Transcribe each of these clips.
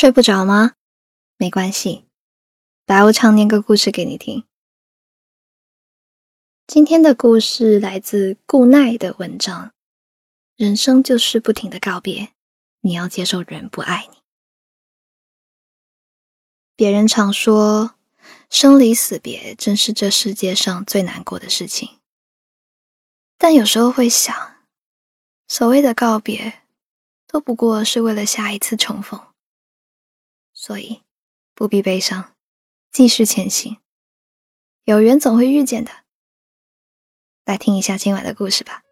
睡不着吗？没关系，来，我唱念个故事给你听。今天的故事来自顾奈的文章。人生就是不停的告别，你要接受人不爱你。别人常说，生离死别真是这世界上最难过的事情。但有时候会想，所谓的告别，都不过是为了下一次重逢。所以，不必悲伤，继续前行。有缘总会遇见的。来听一下今晚的故事吧。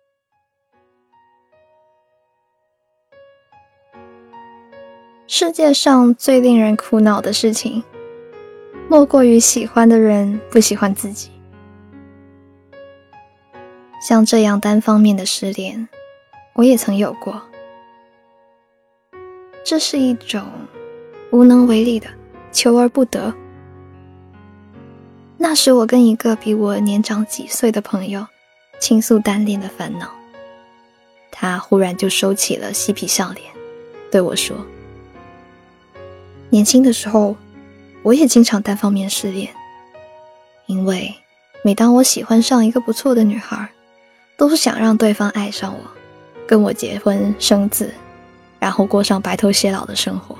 世界上最令人苦恼的事情，莫过于喜欢的人不喜欢自己。像这样单方面的失恋，我也曾有过。这是一种。无能为力的，求而不得。那时，我跟一个比我年长几岁的朋友倾诉单恋的烦恼，他忽然就收起了嬉皮笑脸，对我说：“年轻的时候，我也经常单方面失恋，因为每当我喜欢上一个不错的女孩，都是想让对方爱上我，跟我结婚生子，然后过上白头偕老的生活。”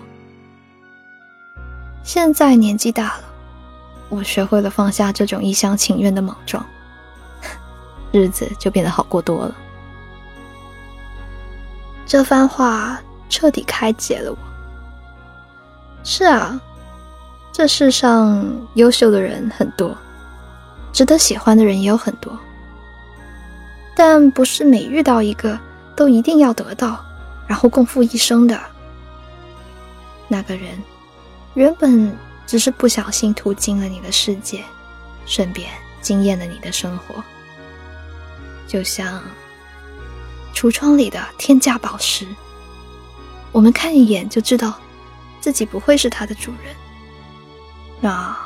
现在年纪大了，我学会了放下这种一厢情愿的莽撞，日子就变得好过多了。这番话彻底开解了我。是啊，这世上优秀的人很多，值得喜欢的人也有很多，但不是每遇到一个都一定要得到，然后共赴一生的那个人。原本只是不小心途经了你的世界，顺便惊艳了你的生活，就像橱窗里的天价宝石，我们看一眼就知道自己不会是它的主人，那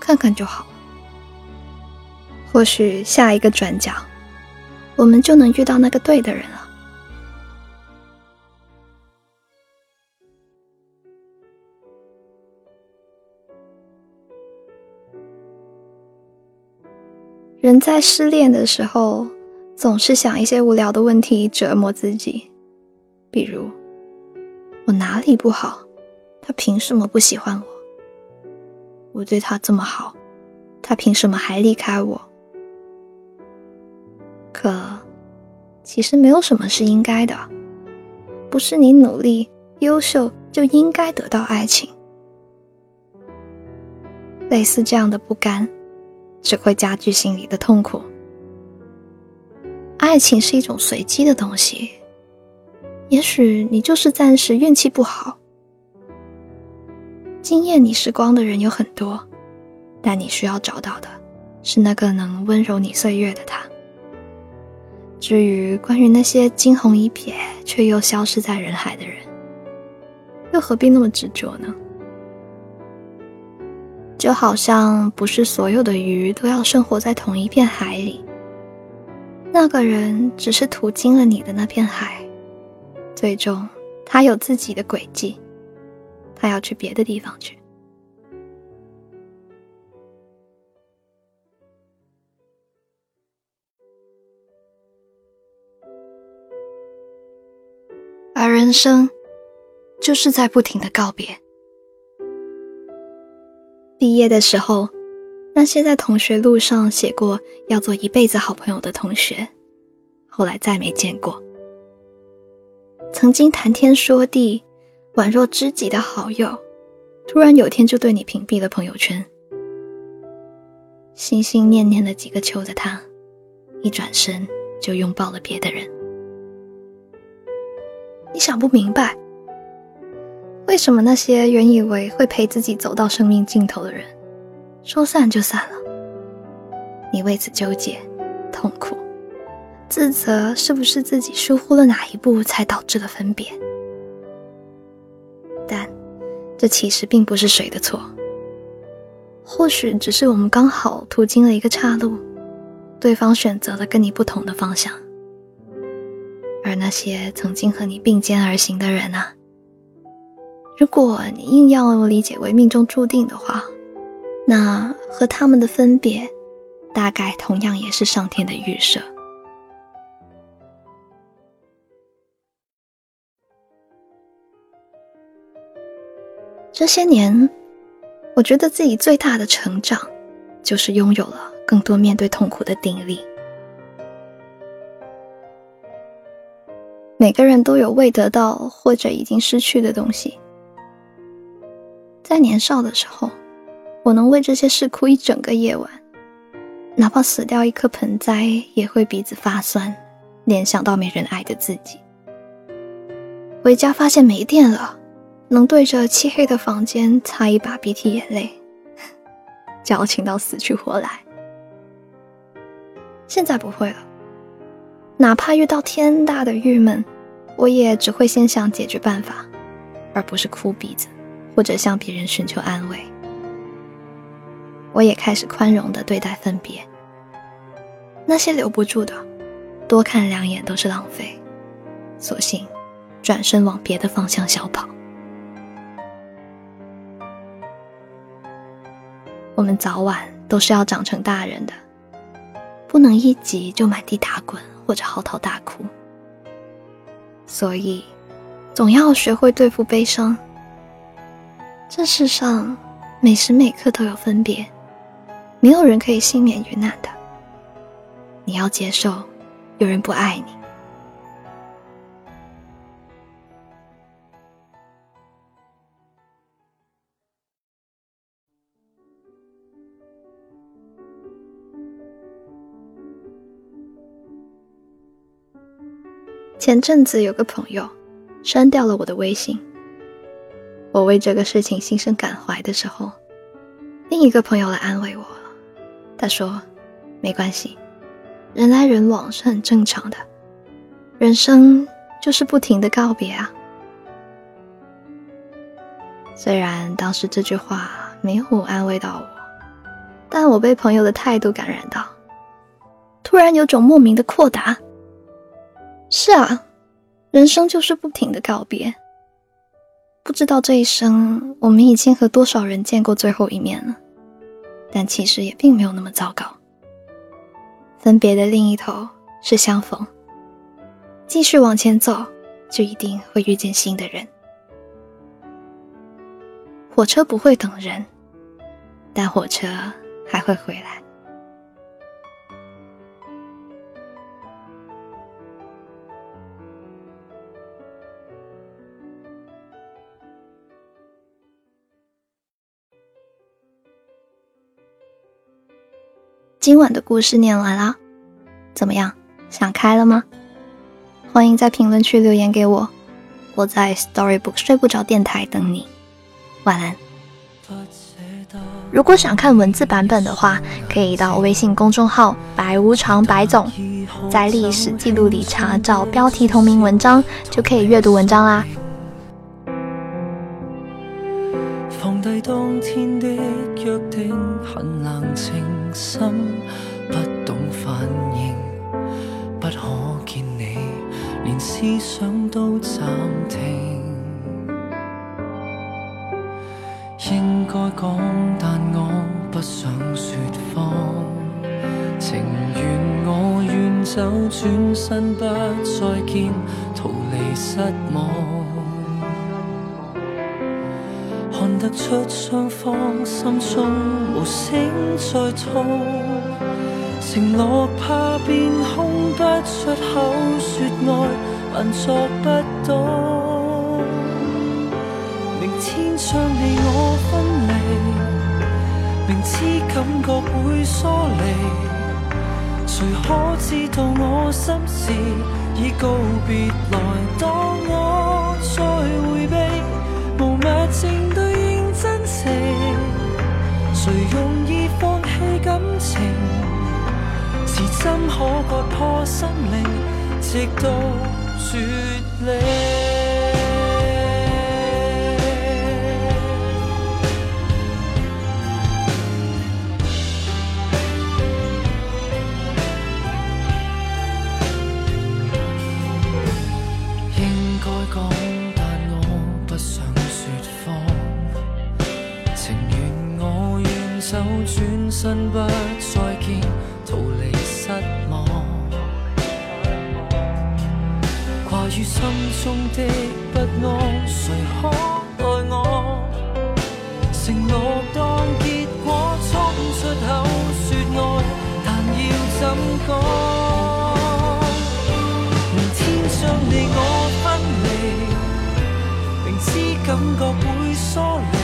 看看就好。或许下一个转角，我们就能遇到那个对的人了。在失恋的时候，总是想一些无聊的问题折磨自己，比如我哪里不好，他凭什么不喜欢我？我对他这么好，他凭什么还离开我？可其实没有什么是应该的，不是你努力优秀就应该得到爱情。类似这样的不甘。只会加剧心里的痛苦。爱情是一种随机的东西，也许你就是暂时运气不好。惊艳你时光的人有很多，但你需要找到的是那个能温柔你岁月的他。至于关于那些惊鸿一瞥却又消失在人海的人，又何必那么执着呢？就好像不是所有的鱼都要生活在同一片海里，那个人只是途经了你的那片海，最终他有自己的轨迹，他要去别的地方去。而人生，就是在不停的告别。毕业的时候，那些在同学录上写过要做一辈子好朋友的同学，后来再没见过。曾经谈天说地、宛若知己的好友，突然有天就对你屏蔽了朋友圈。心心念念了几个秋的他，一转身就拥抱了别的人。你想不明白。为什么那些原以为会陪自己走到生命尽头的人，说散就散了？你为此纠结、痛苦、自责，是不是自己疏忽了哪一步才导致了分别？但这其实并不是谁的错，或许只是我们刚好途经了一个岔路，对方选择了跟你不同的方向，而那些曾经和你并肩而行的人啊。如果你硬要理解为命中注定的话，那和他们的分别，大概同样也是上天的预设。这些年，我觉得自己最大的成长，就是拥有了更多面对痛苦的定力。每个人都有未得到或者已经失去的东西。在年少的时候，我能为这些事哭一整个夜晚，哪怕死掉一颗盆栽，也会鼻子发酸，联想到没人爱的自己。回家发现没电了。能对着漆黑的房间擦一把鼻涕眼泪，矫情到死去活来。现在不会了，哪怕遇到天大的郁闷，我也只会先想解决办法，而不是哭鼻子，或者向别人寻求安慰。我也开始宽容的对待分别，那些留不住的，多看两眼都是浪费，索性转身往别的方向小跑。我们早晚都是要长成大人的，不能一急就满地打滚或者嚎啕大哭。所以，总要学会对付悲伤。这世上每时每刻都有分别，没有人可以幸免于难的。你要接受，有人不爱你。前阵子有个朋友删掉了我的微信，我为这个事情心生感怀的时候，另一个朋友来安慰我，他说：“没关系，人来人往是很正常的，人生就是不停的告别啊。”虽然当时这句话没有安慰到我，但我被朋友的态度感染到，突然有种莫名的豁达。是啊，人生就是不停的告别。不知道这一生我们已经和多少人见过最后一面了，但其实也并没有那么糟糕。分别的另一头是相逢，继续往前走，就一定会遇见新的人。火车不会等人，但火车还会回来。今晚的故事念完啦，怎么样？想开了吗？欢迎在评论区留言给我，我在 Storybook 睡不着电台等你。晚安。如果想看文字版本的话，可以到微信公众号“白无常白总”，在历史记录里查找标题同名文章，就可以阅读文章啦。当天的约定，很冷清。心不懂反应，不可见你，连思想都暂停。应该讲，但我不想说谎。情愿我远走，转身不再见，逃离失望。出双方心中无声在痛，承诺怕变空，不出口说爱，还作不到。明天将你我分离，明知感觉会疏离，谁可知道我心事已告别来？割破心灵，直到绝离。心中的不安，谁可代我？承诺当结果，冲出口说爱，但要怎讲？明天将你我分离，明知感觉会疏离。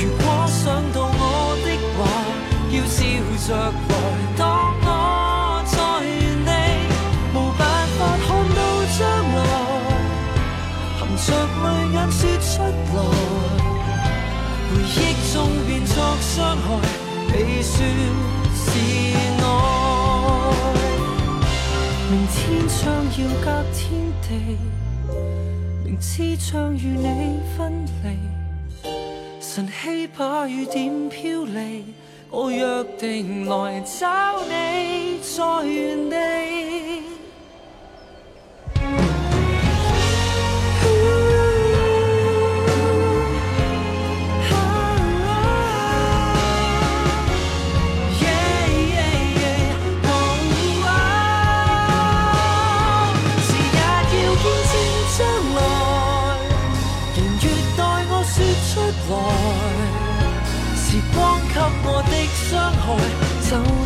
如果想到我的说是爱。明天将要隔天地，明知将与你分离。晨曦把雨点飘离，我约定来找你，在原地。伤害，就。